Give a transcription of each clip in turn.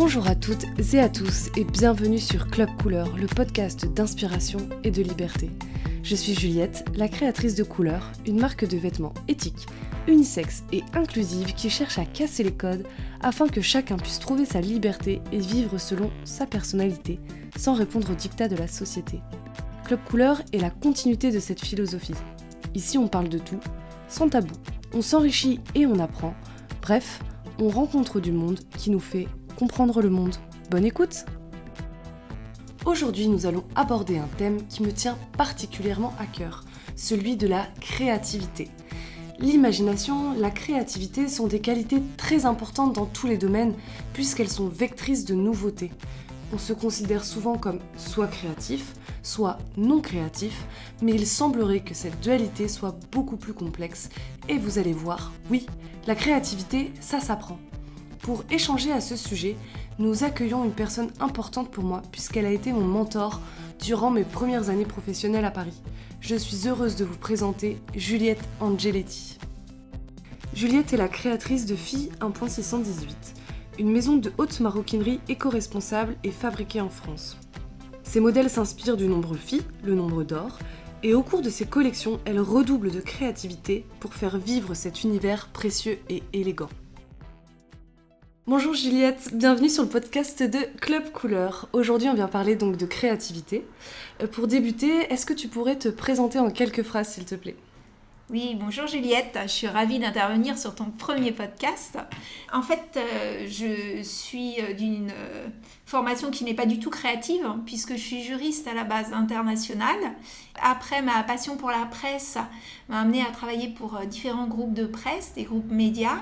Bonjour à toutes et à tous et bienvenue sur Club Couleur, le podcast d'inspiration et de liberté. Je suis Juliette, la créatrice de Couleur, une marque de vêtements éthique, unisexe et inclusive qui cherche à casser les codes afin que chacun puisse trouver sa liberté et vivre selon sa personnalité sans répondre aux dictats de la société. Club Couleur est la continuité de cette philosophie. Ici on parle de tout, sans tabou. On s'enrichit et on apprend. Bref, on rencontre du monde qui nous fait comprendre le monde. Bonne écoute Aujourd'hui, nous allons aborder un thème qui me tient particulièrement à cœur, celui de la créativité. L'imagination, la créativité sont des qualités très importantes dans tous les domaines puisqu'elles sont vectrices de nouveautés. On se considère souvent comme soit créatif, soit non créatif, mais il semblerait que cette dualité soit beaucoup plus complexe et vous allez voir, oui, la créativité, ça s'apprend. Pour échanger à ce sujet, nous accueillons une personne importante pour moi puisqu'elle a été mon mentor durant mes premières années professionnelles à Paris. Je suis heureuse de vous présenter Juliette Angeletti. Juliette est la créatrice de Filles 1.618, une maison de haute maroquinerie éco-responsable et fabriquée en France. Ses modèles s'inspirent du nombre Phi, le nombre d'or, et au cours de ses collections, elle redouble de créativité pour faire vivre cet univers précieux et élégant. Bonjour Juliette, bienvenue sur le podcast de Club Couleur. Aujourd'hui on vient parler donc de créativité. Euh, pour débuter, est-ce que tu pourrais te présenter en quelques phrases s'il te plaît? Oui, bonjour Juliette, je suis ravie d'intervenir sur ton premier podcast. En fait, euh, je suis euh, d'une formation qui n'est pas du tout créative, puisque je suis juriste à la base internationale. Après, ma passion pour la presse m'a amené à travailler pour différents groupes de presse, des groupes médias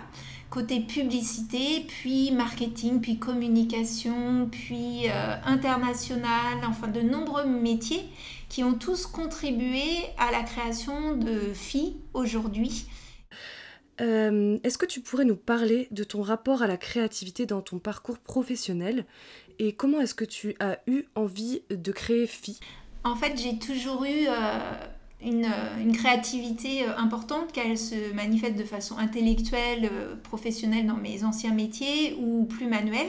côté publicité, puis marketing, puis communication, puis euh, international, enfin de nombreux métiers qui ont tous contribué à la création de filles aujourd'hui. Euh, est-ce que tu pourrais nous parler de ton rapport à la créativité dans ton parcours professionnel et comment est-ce que tu as eu envie de créer FI? En fait, j'ai toujours eu euh, une, euh, une, créativité euh, importante, qu'elle se manifeste de façon intellectuelle, euh, professionnelle dans mes anciens métiers ou plus manuelle.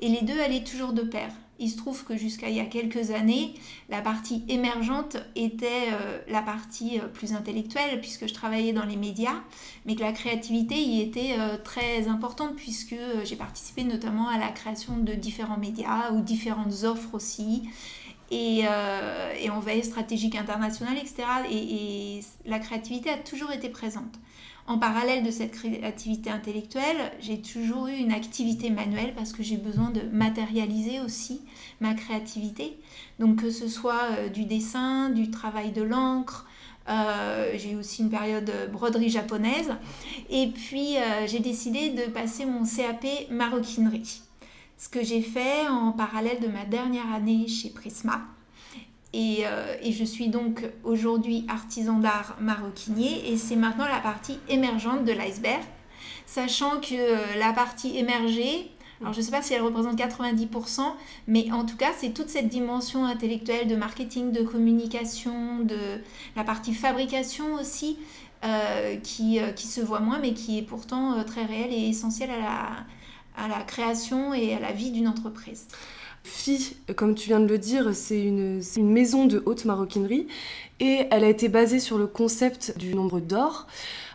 Et les deux allaient toujours de pair. Il se trouve que jusqu'à il y a quelques années, la partie émergente était la partie plus intellectuelle puisque je travaillais dans les médias, mais que la créativité y était très importante puisque j'ai participé notamment à la création de différents médias ou différentes offres aussi et, euh, et, en veille stratégique internationale, etc. Et, la créativité a toujours été présente. En parallèle de cette créativité intellectuelle, j'ai toujours eu une activité manuelle parce que j'ai besoin de matérialiser aussi ma créativité. Donc que ce soit euh, du dessin, du travail de l'encre, euh, j'ai eu aussi une période broderie japonaise. Et puis euh, j'ai décidé de passer mon CAP maroquinerie ce que j'ai fait en parallèle de ma dernière année chez Prisma. Et, euh, et je suis donc aujourd'hui artisan d'art maroquinier et c'est maintenant la partie émergente de l'iceberg, sachant que euh, la partie émergée, alors je ne sais pas si elle représente 90%, mais en tout cas c'est toute cette dimension intellectuelle de marketing, de communication, de la partie fabrication aussi, euh, qui, qui, se voit moins mais qui est pourtant très réelle et essentielle à la, à la création et à la vie d'une entreprise. Phi, comme tu viens de le dire, c'est une, maison de haute maroquinerie et elle a été basée sur le concept du nombre d'or.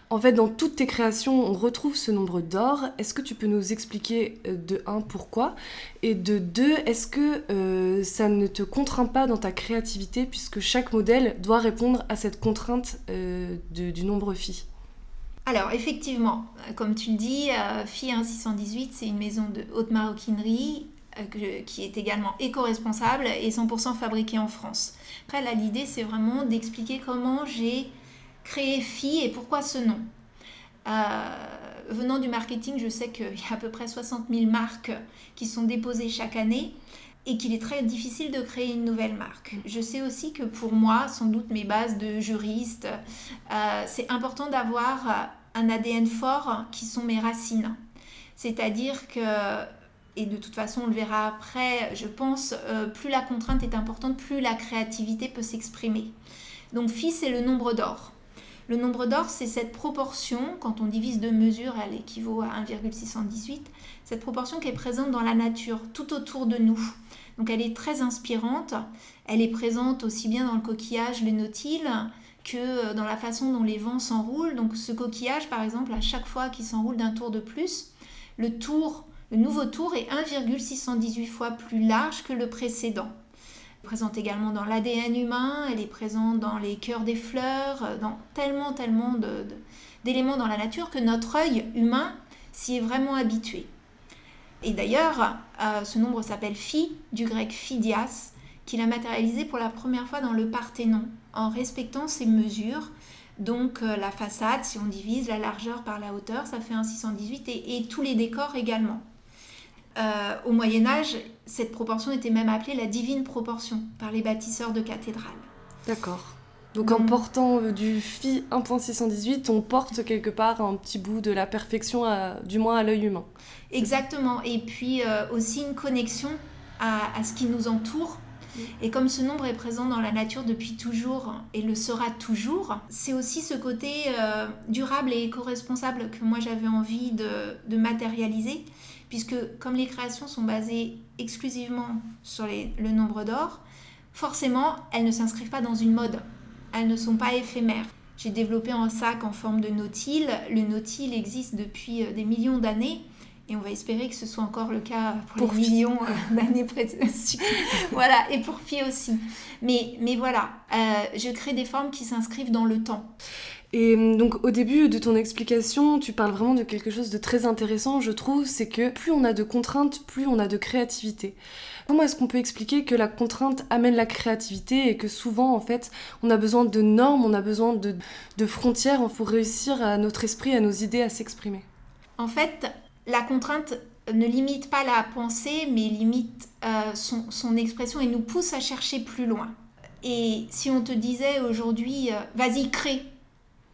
En fait, dans toutes tes créations, on retrouve ce nombre d'or. Est-ce que tu peux nous expliquer euh, de un pourquoi? Et de deux, est-ce que euh, ça ne te contraint pas dans ta créativité puisque chaque modèle doit répondre à cette contrainte euh, du nombre phi alors effectivement, euh, comme tu le dis, euh, FI 1618, c'est une maison de haute maroquinerie euh, qui est également éco-responsable et 100% fabriquée en France. Après là, l'idée c'est vraiment d'expliquer comment j'ai créé FI et pourquoi ce nom. venant du marketing, je sais qu'il y a à peu près 60 000 marques qui sont déposées chaque année et qu'il est très difficile de créer une nouvelle marque. Je sais aussi que pour moi, sans doute mes bases de juriste, euh, c'est important d'avoir un ADN fort qui sont mes racines. C'est-à-dire que, et de toute façon on le verra après, je pense, euh, plus la contrainte est importante, plus la créativité peut s'exprimer. Donc phi, c'est le nombre d'or. Le nombre d'or, c'est cette proportion, quand on divise deux mesures, elle équivaut à 1,618, cette proportion qui est présente dans la nature, tout autour de nous. Donc elle est très inspirante, elle est présente aussi bien dans le coquillage, le nautile, que euh, dans la façon dont les vents s'enroulent. Donc ce coquillage, par exemple, à chaque fois qu'il s'enroule d'un tour de plus, le tour, le nouveau tour est 1,618 fois plus large que le précédent. Elle est présente également dans l'ADN humain, elle est présente dans les cœurs des fleurs, euh, dans tellement, tellement d'éléments dans la nature que notre œil humain s'y est vraiment habitué. Et d'ailleurs, euh, ce nombre s'appelle phi, du grec phidias, qu'il a matérialisé pour la première fois dans le Parthénon, en respectant ses mesures. Donc euh, la façade, si on divise la largeur par la hauteur, ça fait un 618 et, tous les décors également. Euh, au Moyen Âge, cette proportion était même appelée la divine proportion par les bâtisseurs de cathédrales. D'accord. Donc, en portant euh, du phi 1.618, on porte quelque part un petit bout de la perfection, du moins à l'œil humain. Exactement. Et puis aussi une connexion à, ce qui nous entoure et comme ce nombre est présent dans la nature depuis toujours et le sera toujours, c'est aussi ce côté euh, durable et éco-responsable que moi j'avais envie de, matérialiser, puisque comme les créations sont basées exclusivement sur le nombre d'or, forcément elles ne s'inscrivent pas dans une mode, elles ne sont pas éphémères. J'ai développé un sac en forme de nautile. Le nautile existe depuis euh, des millions d'années et on va espérer que ce soit encore le cas pour, les millions euh, d'années voilà, et pour filles aussi. Mais, mais voilà, euh, je crée des formes qui s'inscrivent dans le temps. Et euh, donc au début de ton explication, tu parles vraiment de quelque chose de très intéressant, je trouve, c'est que plus on a de contraintes, plus on a de créativité. Comment est-ce qu'on peut expliquer que la contrainte amène la créativité et que souvent, en fait, on a besoin de normes, on a besoin de, de frontières pour réussir à notre esprit, à nos idées à s'exprimer? En fait, la contrainte ne limite pas la pensée, mais limite euh, son, expression et nous pousse à chercher plus loin. Et si on te disait aujourd'hui, euh, vas-y, crée,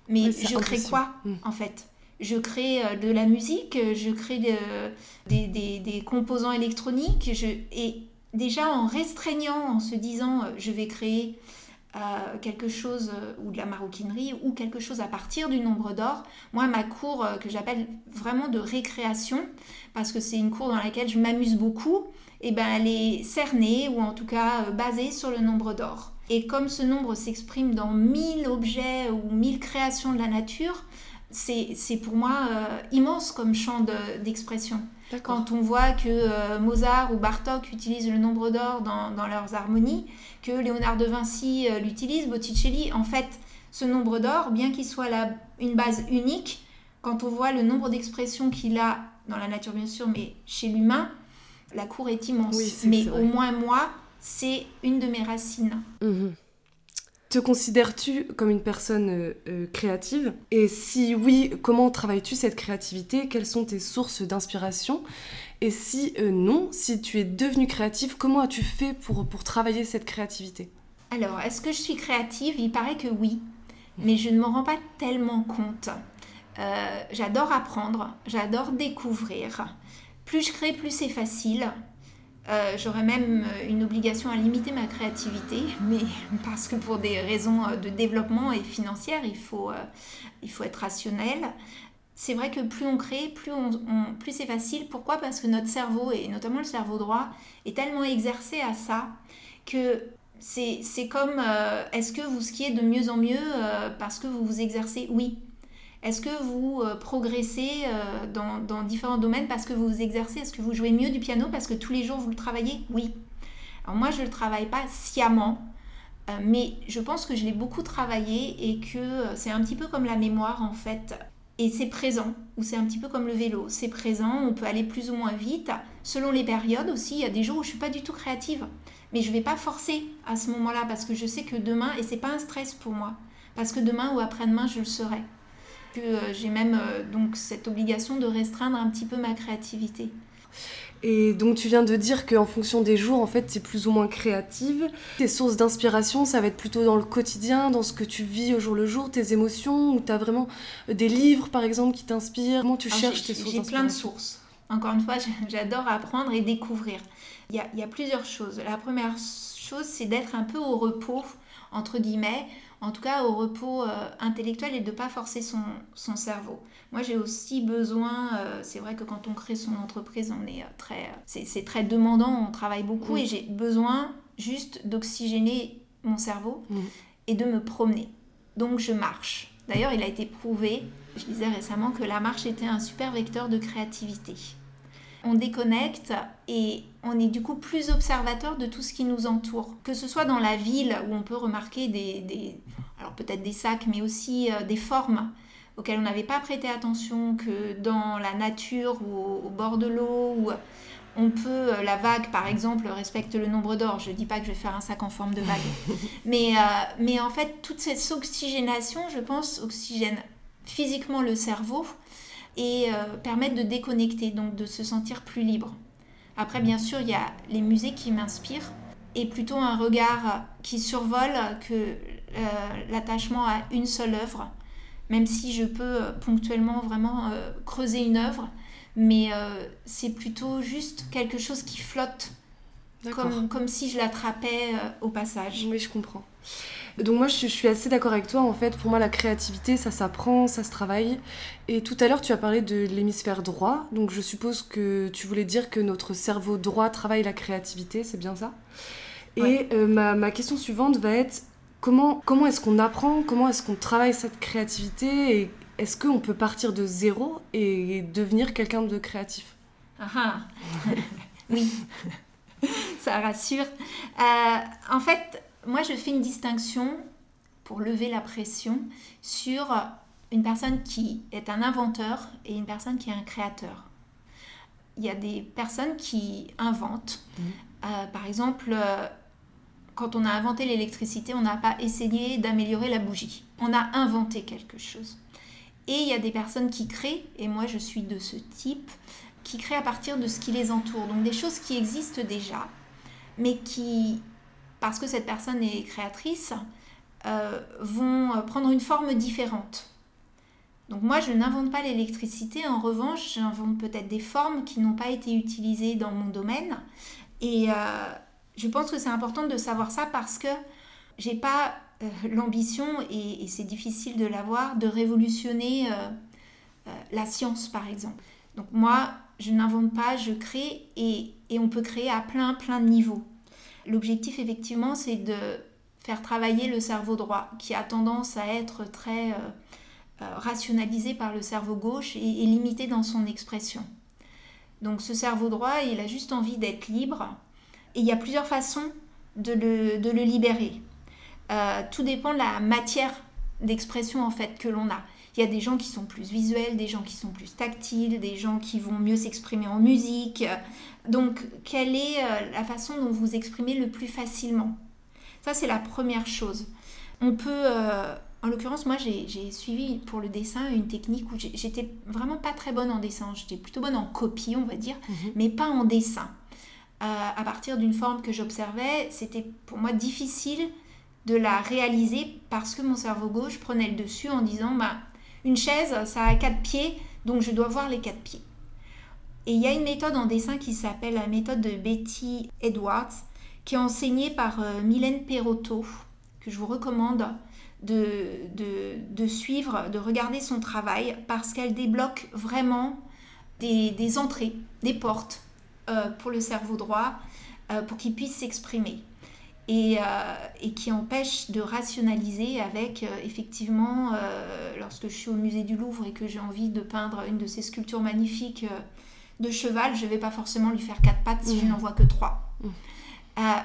mais je crée quoi hmm. en fait? Je crée euh, de la musique, je crée des, composants électroniques, et déjà en restreignant, en se disant, je vais créer quelque chose euh, ou de la maroquinerie ou quelque chose à partir du nombre d'or. Moi, ma cour euh, que j'appelle vraiment de récréation, parce que c'est une cour dans laquelle je m'amuse beaucoup, et eh ben elle est cernée ou en tout cas euh, basée sur le nombre d'or. Et comme ce nombre s'exprime dans mille objets ou mille créations de la nature, c'est pour moi immense comme champ d'expression. Quand on voit que Mozart ou Bartok utilisent le nombre d'or dans, dans, leurs harmonies, que Léonard de Vinci euh, l'utilise, Botticelli. En fait, ce nombre d'or, bien qu'il soit une base unique, quand on voit le nombre d'expressions qu'il a dans la nature, bien sûr, mais chez l'humain, la cour est immense. mais au moins moi, c'est une de mes racines. Mhm. Te considères-tu comme une personne euh, euh, créative? Et si oui, comment travailles-tu cette créativité? Quelles sont tes sources d'inspiration? Et si euh, non, si tu es devenue créative, comment as-tu fait pour, pour travailler cette créativité? Alors, est-ce que je suis créative? Il paraît que oui, mais je ne m'en rends pas tellement compte. j'adore apprendre, j'adore découvrir. Plus je crée, plus c'est facile. Euh, j'aurais même euh, une obligation à limiter ma créativité, mais parce que pour des raisons euh, de développement et financières, il faut, il faut être rationnel. C'est vrai que plus on crée, plus, on, plus c'est facile. Pourquoi? Parce que notre cerveau, et notamment le cerveau droit, est tellement exercé à ça que c'est comme est-ce que vous skiez de mieux en mieux parce que vous vous exercez? Oui. Est-ce que vous euh, progressez euh, dans, différents domaines parce que vous vous exercez? Est-ce que vous jouez mieux du piano parce que tous les jours vous le travaillez? Oui. Alors moi je ne le travaille pas sciemment, euh, mais je pense que je l'ai beaucoup travaillé et que c'est un petit peu comme la mémoire en fait. Et c'est présent, ou c'est un petit peu comme le vélo, c'est présent, on peut aller plus ou moins vite, selon les périodes aussi, il y a des jours où je suis pas du tout créative, mais je ne vais pas forcer à ce moment-là parce que je sais que demain, et c'est pas un stress pour moi, parce que demain ou après-demain je le serai. Euh, j'ai même euh, donc cette obligation de restreindre un petit peu ma créativité. Et donc tu viens de dire qu'en fonction des jours, en fait, tu es plus ou moins créative. Tes sources d'inspiration, ça va être plutôt dans le quotidien, dans ce que tu vis au jour le jour, tes émotions, ou tu as vraiment euh, des livres, par exemple, qui t'inspirent? Comment tu cherches tes sources J'ai plein de sources. Encore une fois, j'adore apprendre et découvrir. Il y a, il y a plusieurs choses. La première chose, c'est d'être un peu au repos, entre guillemets, en tout cas au repos euh, intellectuel et de ne pas forcer son, son cerveau. Moi j'ai aussi besoin, euh, c'est vrai que quand on crée son entreprise, on est très, c'est très demandant, on travaille beaucoup et j'ai besoin juste d'oxygéner mon cerveau et de me promener. Donc je marche. D'ailleurs il a été prouvé, je disais récemment, que la marche était un super vecteur de créativité on déconnecte et on est du coup plus observateur de tout ce qui nous entoure. Que ce soit dans la ville où on peut remarquer des, alors peut-être des sacs, mais aussi euh, des formes auxquelles on n'avait pas prêté attention, que dans la nature ou au, bord de l'eau, où on peut, euh, la vague par exemple respecte le nombre d'or. Je ne dis pas que je vais faire un sac en forme de vague, mais, euh, mais en fait toute cette oxygénation, je pense, oxygène physiquement le cerveau et euh, permettre de déconnecter, donc de se sentir plus libre. Après, bien sûr, il y a les musées qui m'inspirent et plutôt un regard qui survole que euh, l'attachement à une seule œuvre, même si je peux euh, ponctuellement vraiment creuser une œuvre, mais c'est plutôt juste quelque chose qui flotte, comme, comme si je l'attrapais au passage. Oui, je comprends. Donc moi je, suis assez d'accord avec toi en fait. Pour moi la créativité ça s'apprend, ça se travaille. Et tout à l'heure tu as parlé de l'hémisphère droit. Donc je suppose que tu voulais dire que notre cerveau droit travaille la créativité, c'est bien ça? Et euh, ma, question suivante va être comment, comment est-ce qu'on apprend, comment est-ce qu'on travaille cette créativité? Et est-ce qu'on peut partir de zéro et devenir quelqu'un de créatif? Ah, ah. Oui, ça rassure. Euh, en fait, moi, je fais une distinction pour lever la pression sur une personne qui est un inventeur et une personne qui est un créateur. Il y a des personnes qui inventent. Mmh. Euh, par exemple, euh, quand on a inventé l'électricité, on n'a pas essayé d'améliorer la bougie. On a inventé quelque chose. Et il y a des personnes qui créent, et moi je suis de ce type, qui créent à partir de ce qui les entoure. Donc des choses qui existent déjà, mais qui parce que cette personne est créatrice, euh, vont prendre une forme différente. Donc moi, je n'invente pas l'électricité, en revanche, j'invente peut-être des formes qui n'ont pas été utilisées dans mon domaine. Et euh, je pense que c'est important de savoir ça parce que j'ai pas euh, l'ambition, et, c'est difficile de l'avoir, de révolutionner la science, par exemple. Donc moi, je n'invente pas, je crée, et, et on peut créer à plein, plein de niveaux. L'objectif, effectivement, c'est de faire travailler le cerveau droit, qui a tendance à être très euh, euh, rationalisé par le cerveau gauche et, limité dans son expression. Donc ce cerveau droit, il a juste envie d'être libre. Et il y a plusieurs façons de le, libérer. Euh, tout dépend de la matière d'expression en fait que l'on a. Il y a des gens qui sont plus visuels, des gens qui sont plus tactiles, des gens qui vont mieux s'exprimer en musique. Donc, quelle est euh, la façon dont vous exprimez le plus facilement? Ça, c'est la première chose. On peut, euh, en l'occurrence, moi, j'ai suivi pour le dessin une technique où j'étais vraiment pas très bonne en dessin. J'étais plutôt bonne en copie, on va dire, mhm. mais pas en dessin. Euh, à partir d'une forme que j'observais, c'était pour moi difficile de la réaliser parce que mon cerveau gauche prenait le dessus en disant bah, une chaise, ça a quatre pieds, donc je dois voir les quatre pieds. Et il y a une méthode en dessin qui s'appelle la méthode de Betty Edwards, qui est enseignée par euh, Mylène Perotto, que je vous recommande de, suivre, de regarder son travail, parce qu'elle débloque vraiment des, entrées, des portes euh, pour le cerveau droit, euh, pour qu'il puisse s'exprimer. Euh, et, qui empêche de rationaliser avec euh, effectivement euh, lorsque je suis au musée du Louvre et que j'ai envie de peindre une de ces sculptures magnifiques de cheval, je ne vais pas forcément lui faire quatre pattes si je mmh. n'en vois que trois. Mmh.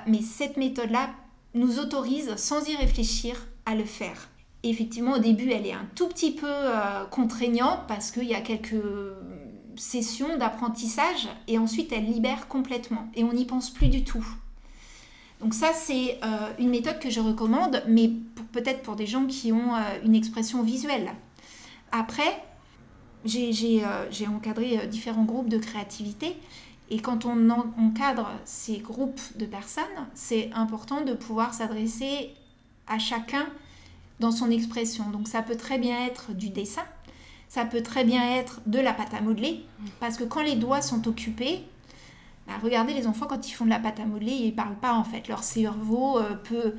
mais cette méthode-là nous autorise sans y réfléchir à le faire. Et effectivement, au début, elle est un tout petit peu contraignante parce qu'il y a quelques sessions d'apprentissage et ensuite elle libère complètement et on n'y pense plus du tout. Donc ça, c'est euh, une méthode que je recommande, mais peut-être pour des gens qui ont euh, une expression visuelle. Après, j'ai euh, encadré différents groupes de créativité. Et quand on encadre ces groupes de personnes, c'est important de pouvoir s'adresser à chacun dans son expression. Donc ça peut très bien être du dessin, ça peut très bien être de la pâte à modeler, parce que quand les doigts sont occupés, bah, regardez les enfants quand ils font de la pâte à modeler, ils ne parlent pas en fait. Leur cerveau euh, peut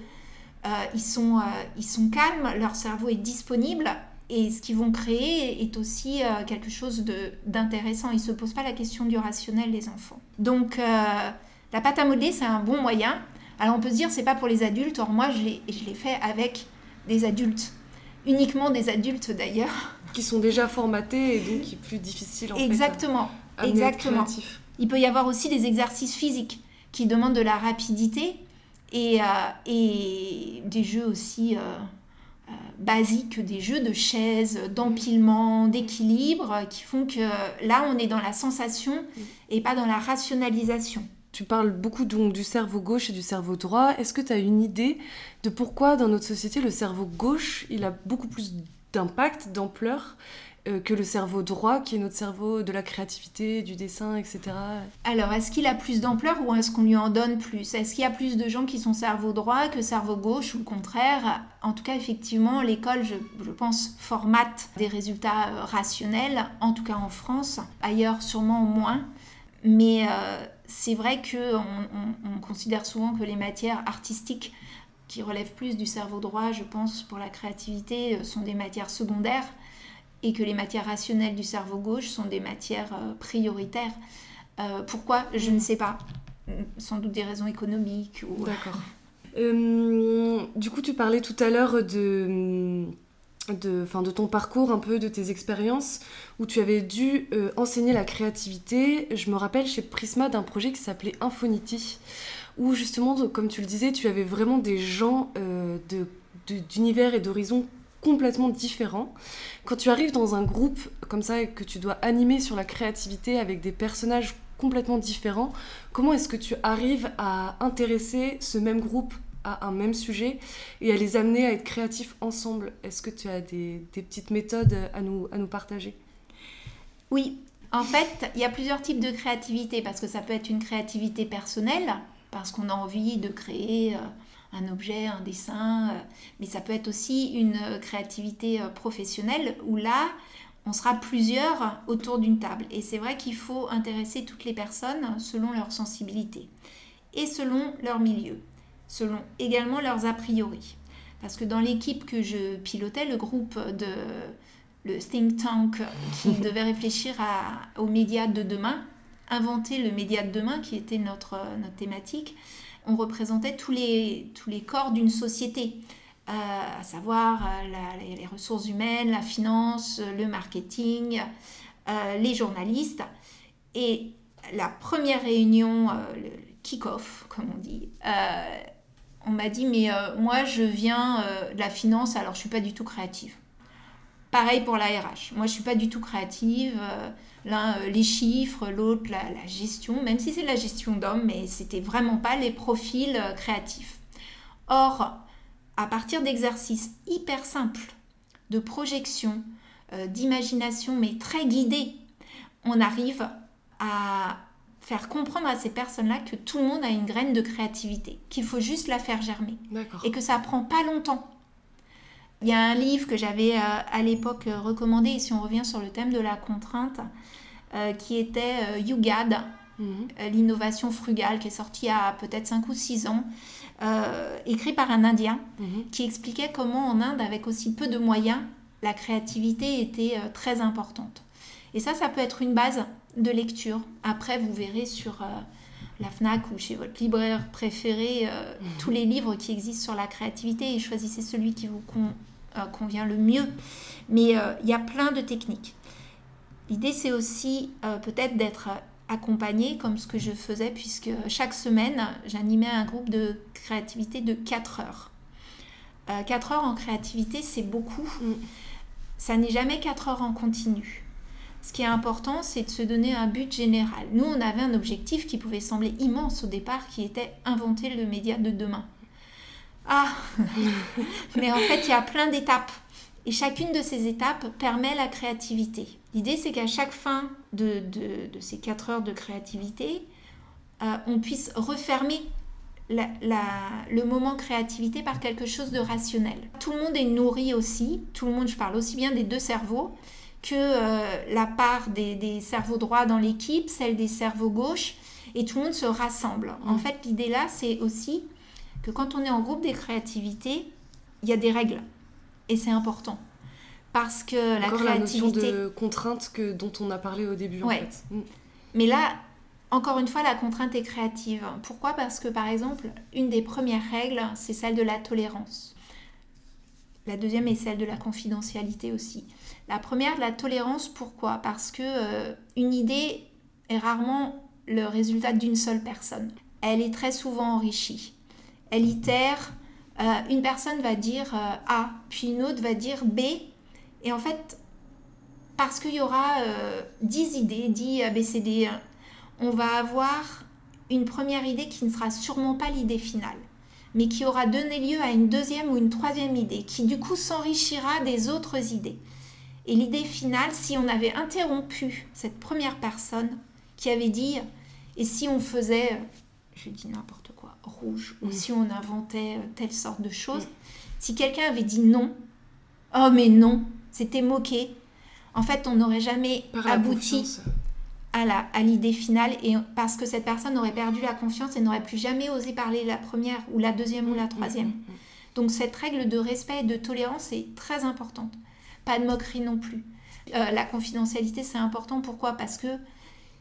ils, sont, ils sont calmes, leur cerveau est disponible et ce qu'ils vont créer est aussi quelque chose d'intéressant. Ils ne se posent pas la question du rationnel, les enfants. Donc, la pâte à modeler, c'est un bon moyen. Alors, on peut se dire, c'est pas pour les adultes. Or, moi, je l'ai fait avec des adultes. Uniquement des adultes, d'ailleurs. Qui sont déjà formatés et donc qui est plus difficile, en Exactement. Fait, Exactement. Il peut y avoir aussi des exercices physiques qui demandent de la rapidité et, euh, et des jeux aussi... Euh, euh, basiques, des jeux de chaises, d'empilement, d'équilibre, qui font que là, on est dans la sensation et pas dans la rationalisation. Tu parles beaucoup donc du cerveau gauche et du cerveau droit. Est-ce que tu as une idée de pourquoi dans notre société le cerveau gauche, il a beaucoup plus d'impact, d'ampleur euh, que le cerveau droit, qui est notre cerveau de la créativité, du dessin, etc. Alors, est-ce qu'il a plus d'ampleur ou est-ce qu'on lui en donne plus? Est-ce qu'il y a plus de gens qui sont cerveau droit que cerveau gauche ou le contraire? En tout cas, effectivement, l'école, je, pense, formate des résultats euh, rationnels, en tout cas en France, ailleurs sûrement moins. Mais euh, c'est vrai qu'on on, considère souvent que les matières artistiques qui relèvent plus du cerveau droit, je pense, pour la créativité, sont des matières secondaires et que les matières rationnelles du cerveau gauche sont des matières euh, prioritaires. Euh, pourquoi? Je ne sais pas. Sans doute des raisons économiques. Ou... D'accord. Euh, du coup, tu parlais tout à l'heure de, de, de ton parcours, un peu de tes expériences, où tu avais dû enseigner la créativité. Je me rappelle chez Prisma d'un projet qui s'appelait Infonity, où justement, comme tu le disais, tu avais vraiment des gens d'univers de, et d'horizons complètement différent. Quand tu arrives dans un groupe comme ça et que tu dois animer sur la créativité avec des personnages complètement différents, comment est-ce que tu arrives à intéresser ce même groupe à un même sujet et à les amener à être créatifs ensemble? Est-ce que tu as des, petites méthodes à nous, à nous partager? Oui, en fait, il y a plusieurs types de créativité parce que ça peut être une créativité personnelle, parce qu'on a envie de créer... Un objet, un dessin, euh, mais ça peut être aussi une euh, créativité euh, professionnelle où là, on sera plusieurs autour d'une table. Et c'est vrai qu'il faut intéresser toutes les personnes selon leur sensibilité et selon leur milieu, selon également leurs a priori. Parce que dans l'équipe que je pilotais, le groupe de le think tank qui devait réfléchir à, aux médias de demain, inventer le média de demain qui était notre, notre thématique, on représentait tous les, tous les corps d'une société, euh, à savoir euh, les ressources humaines, la finance, le marketing, euh, les journalistes. Et la première réunion, le kick-off, comme on dit, on m'a dit, mais moi je viens de la finance, alors je suis pas du tout créative. Pareil pour la RH. Moi, je suis pas du tout créative. L'un, euh, les chiffres, l'autre, la, gestion, même si c'est la gestion d'hommes, mais c'était vraiment pas les profils euh, créatifs. Or, à partir d'exercices hyper simples, de projection, euh, d'imagination, mais très guidés, on arrive à faire comprendre à ces personnes-là que tout le monde a une graine de créativité, qu'il faut juste la faire germer. Et que ça prend pas longtemps. Il y a un livre que j'avais à l'époque recommandé, et si on revient sur le thème de la contrainte, euh, qui était euh, YouGad, euh, l'innovation frugale, qui est sorti il y a peut-être 5 ou 6 ans, écrit par un Indien, mhm. qui expliquait comment en Inde, avec aussi peu de moyens, la créativité était très importante. Et ça, ça peut être une base de lecture. Après, vous verrez sur la FNAC ou chez votre libraire préféré mhm. tous les livres qui existent sur la créativité et choisissez celui qui vous convient le mieux. Mais il y a plein de techniques. L'idée, c'est aussi euh, peut-être d'être accompagné comme ce que je faisais, puisque chaque semaine, j'animais un groupe de créativité de 4 heures. 4 euh, heures en créativité, c'est beaucoup. Mm. Ça n'est jamais 4 heures en continu. Ce qui est important, c'est de se donner un but général. Nous, on avait un objectif qui pouvait sembler immense au départ, qui était inventer le média de demain. Ah Mais en fait, il y a plein d'étapes. Et chacune de ces étapes permet la créativité. L'idée, c'est qu'à chaque fin de, ces 4 heures de créativité, euh, on puisse refermer le moment créativité par quelque chose de rationnel. Tout le monde est nourri aussi, tout le monde, je parle aussi bien des deux cerveaux, que euh, la part des, cerveaux droits dans l'équipe, celle des cerveaux gauches, et tout le monde se rassemble. En mm. fait, l'idée là, c'est aussi que quand on est en groupe des créativités, il y a des règles. Et c'est important. Parce que la créativité... la notion de contrainte que, dont on a parlé au début, en fait. Mm. Mais là, encore une fois, la contrainte est créative. Pourquoi? Parce que, par exemple, une des premières règles, c'est celle de la tolérance. La deuxième est celle de la confidentialité aussi. La première, la tolérance, pourquoi? Parce que euh, une idée est rarement le résultat d'une seule personne. Elle est très souvent enrichie. Elle itère. Euh, une personne va dire euh, A, puis une autre va dire B. Et en fait, parce qu'il y aura 10 idées, 10 ABCD, on va avoir une première idée qui ne sera sûrement pas l'idée finale mais qui aura donné lieu à une deuxième ou une troisième idée, qui du coup s'enrichira des autres idées. Et l'idée finale, si on avait interrompu cette première personne qui avait dit, et si on faisait, je dis n'importe quoi, rouge, ou si on inventait euh, telle sorte de choses, si quelqu'un avait dit non, oh mais non, c'était moqué, en fait on n'aurait jamais abouti à l'idée finale et parce que cette personne aurait perdu la confiance et n'aurait plus jamais osé parler la première ou la deuxième ou la troisième. Mm, mm, mm. Donc cette règle de respect et de tolérance est très importante. Pas de moquerie non plus. Euh, la confidentialité c'est important. Pourquoi? Parce que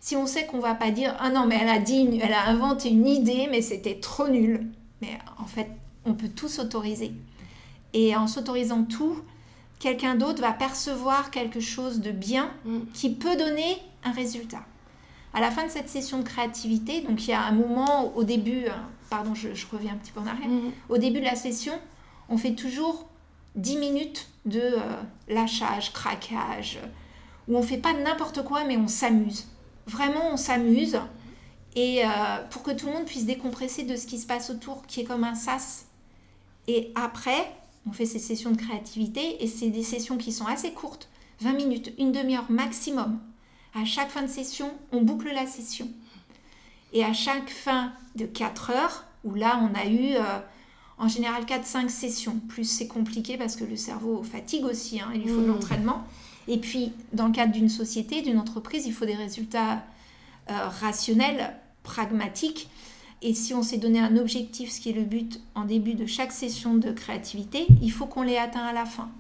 si on sait qu'on va pas dire ah non mais elle a dit elle a inventé une idée mais c'était trop nul. Mais en fait on peut tout s'autoriser. Et en s'autorisant tout, quelqu'un d'autre va percevoir quelque chose de bien qui peut donner un résultat. À la fin de cette session de créativité, donc il y a un moment au début, hein, pardon, je, reviens un petit peu en arrière, mhm. au début de la session, on fait toujours 10 minutes de euh, lâchage, craquage, où on fait pas n'importe quoi, mais on s'amuse. Vraiment, on s'amuse. Et euh, pour que tout le monde puisse décompresser de ce qui se passe autour, qui est comme un sas. Et après, on fait ces sessions de créativité, et c'est des sessions qui sont assez courtes, 20 minutes, une demi-heure maximum à chaque fin de session, on boucle la session. Et à chaque fin de 4 heures, où là on a eu euh, en général 4-5 sessions, plus c'est compliqué parce que le cerveau fatigue aussi, hein, il lui faut de mmh. l'entraînement. Et puis dans le cadre d'une société, d'une entreprise, il faut des résultats euh, rationnels, pragmatiques. Et si on s'est donné un objectif, ce qui est le but en début de chaque session de créativité, il faut qu'on l'ait atteint à la fin.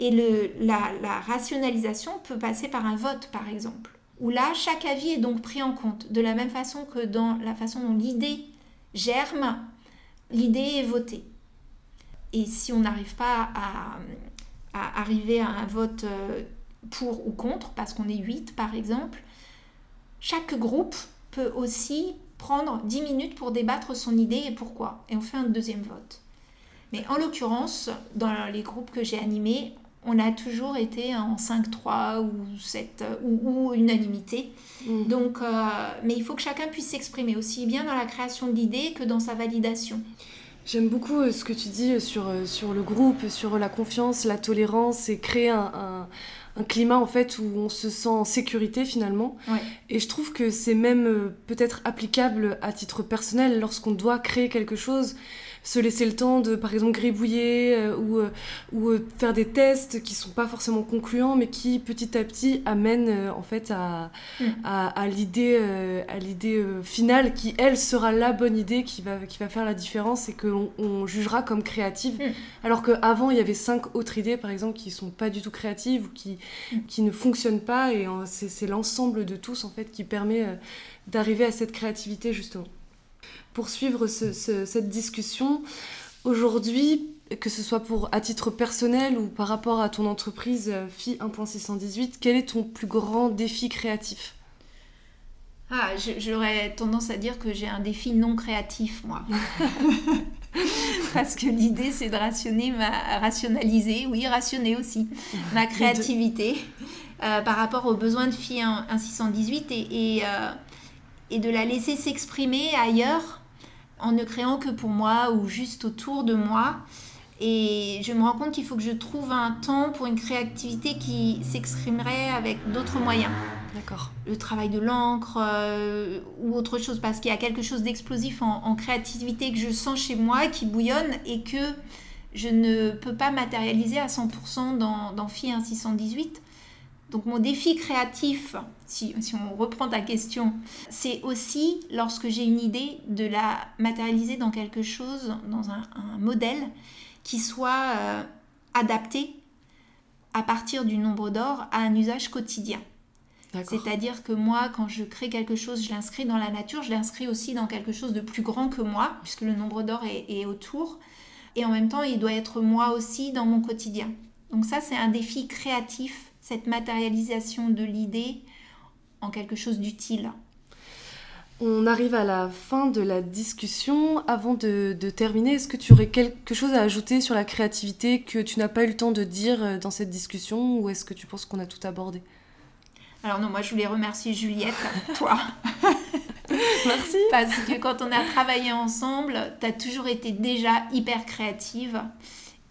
Et le, la, rationalisation peut passer par un vote, par exemple, où là, chaque avis est donc pris en compte, de la même façon que dans la façon dont l'idée germe, l'idée est votée. Et si on n'arrive pas à, à, arriver à un vote euh, pour ou contre, parce qu'on est 8 par exemple, chaque groupe peut aussi prendre 10 minutes pour débattre son idée et pourquoi. Et on fait un deuxième vote. Mais en l'occurrence, dans les groupes que j'ai animés, on a toujours été en 5-3 ou 7 ou, unanimité. Mhm. Donc, euh, mais il faut que chacun puisse s'exprimer aussi bien dans la création de l'idée que dans sa validation. J'aime beaucoup euh, ce que tu dis sur, euh, sur le groupe, sur la confiance, la tolérance et créer un, climat en fait où on se sent en sécurité finalement. Et je trouve que c'est même peut-être applicable à titre personnel lorsqu'on doit créer quelque chose se laisser le temps de, par exemple, gribouiller euh, ou, euh, ou euh, faire des tests qui sont pas forcément concluants, mais qui petit à petit amènent en fait à, mm. à, l'idée à l'idée finale qui, elle, sera la bonne idée qui va, qui va faire la différence et que on jugera comme créative. Mm. Alors qu'avant, il y avait cinq autres idées, par exemple, qui sont pas du tout créatives ou qui, mm. qui ne fonctionnent pas et c'est l'ensemble de tous, en fait, qui permet d'arriver à cette créativité, justement poursuivre cette discussion. Aujourd'hui, que ce soit pour à titre personnel ou par rapport à ton entreprise FI euh, 1.618, quel est ton plus grand défi créatif? Ah, j'aurais tendance à dire que j'ai un défi non créatif, moi. Parce que l'idée, c'est de rationner ma, rationaliser, oui, rationner aussi, ma créativité euh, par rapport aux besoins de FI 1.618 et, et, euh, et de la laisser s'exprimer ailleurs en ne créant que pour moi ou juste autour de moi. Et je me rends compte qu'il faut que je trouve un temps pour une créativité qui s'exprimerait avec d'autres moyens. D'accord. Le travail de l'encre euh, ou autre chose, parce qu'il y a quelque chose d'explosif en, créativité que je sens chez moi, qui bouillonne et que je ne peux pas matérialiser à 100% dans, dans FI 618 Donc mon défi créatif, si, on reprend ta question, c'est aussi lorsque j'ai une idée de la matérialiser dans quelque chose, dans un, modèle qui soit euh, adapté à partir du nombre d'or à un usage quotidien. C'est-à-dire que moi, quand je crée quelque chose, je l'inscris dans la nature, je l'inscris aussi dans quelque chose de plus grand que moi, puisque le nombre d'or est, autour. Et en même temps, il doit être moi aussi dans mon quotidien. Donc ça, c'est un défi créatif, cette matérialisation de l'idée en quelque chose d'utile. On arrive à la fin de la discussion. Avant de, de terminer, est-ce que tu aurais quelque chose à ajouter sur la créativité que tu n'as pas eu le temps de dire euh, dans cette discussion ou est-ce que tu penses qu'on a tout abordé? Alors non, moi je voulais remercier Juliette, toi. Merci. Parce que quand on a travaillé ensemble, tu as toujours été déjà hyper créative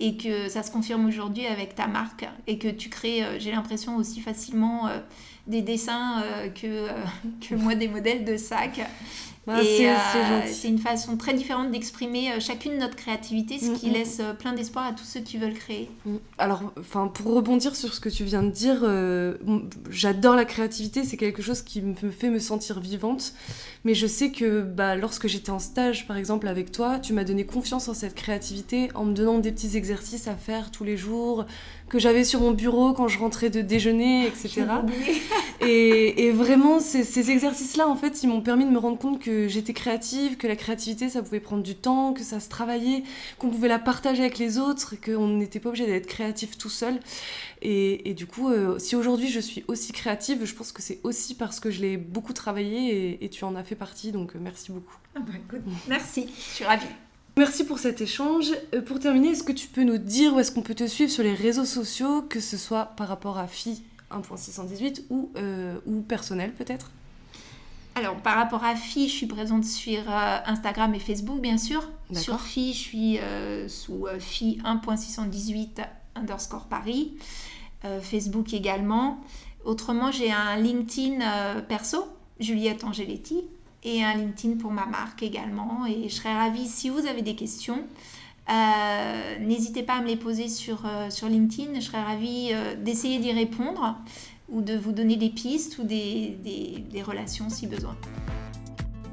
et que ça se confirme aujourd'hui avec ta marque et que tu crées, euh, j'ai l'impression, aussi facilement euh, des dessins euh, que, que moi des modèles de sacs. Bah, euh, c'est une façon très différente d'exprimer euh, chacune notre créativité, ce qui mm, mm. laisse euh, plein d'espoir à tous ceux qui veulent créer. Mm. Alors, enfin, pour rebondir sur ce que tu viens de dire, j'adore la créativité, c'est quelque chose qui me fait me sentir vivante. Mais je sais que bah, lorsque j'étais en stage, par exemple, avec toi, tu m'as donné confiance en cette créativité en me donnant des petits exercices à faire tous les jours, que j'avais sur mon bureau quand je rentrais de déjeuner, etc. et, et, vraiment, ces, ces exercices-là, en fait, ils m'ont permis de me rendre compte que j'étais créative, que la créativité, ça pouvait prendre du temps, que ça se travaillait, qu'on pouvait la partager avec les autres, qu'on n'était pas obligé d'être créatif tout seul. Et, et du coup, euh, si aujourd'hui je suis aussi créative, je pense que c'est aussi parce que je l'ai beaucoup travaillé et, tu en as fait partie, donc euh, merci beaucoup. Ah bah, merci, je suis ravie. Merci pour cet échange. Euh, pour terminer, est-ce que tu peux nous dire où est-ce qu'on peut te suivre sur les réseaux sociaux, que ce soit par rapport à FI 1.618 ou, euh, ou personnel peut-être? Alors, par rapport à FI, je suis présente sur euh, Instagram et Facebook, bien sûr. Sur FI, je suis sous FI 1.618 underscore Paris. Facebook également. Autrement, j'ai un LinkedIn perso, Juliette Angeletti et un LinkedIn pour ma marque également. Et je serais ravie, si vous avez des questions, euh, n'hésitez pas à me les poser sur, euh, sur LinkedIn. Je serais ravie euh, d'essayer d'y répondre ou de vous donner des pistes ou des, relations si besoin.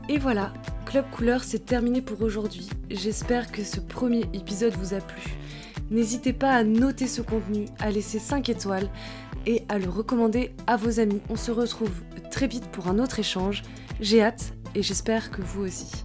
Et voilà, Club Couleur, c'est terminé pour aujourd'hui. J'espère que ce premier épisode vous a plu. N'hésitez pas à noter ce contenu, à laisser 5 étoiles et à le recommander à vos amis. On se retrouve très vite pour un autre échange. J'ai hâte et j'espère que vous aussi.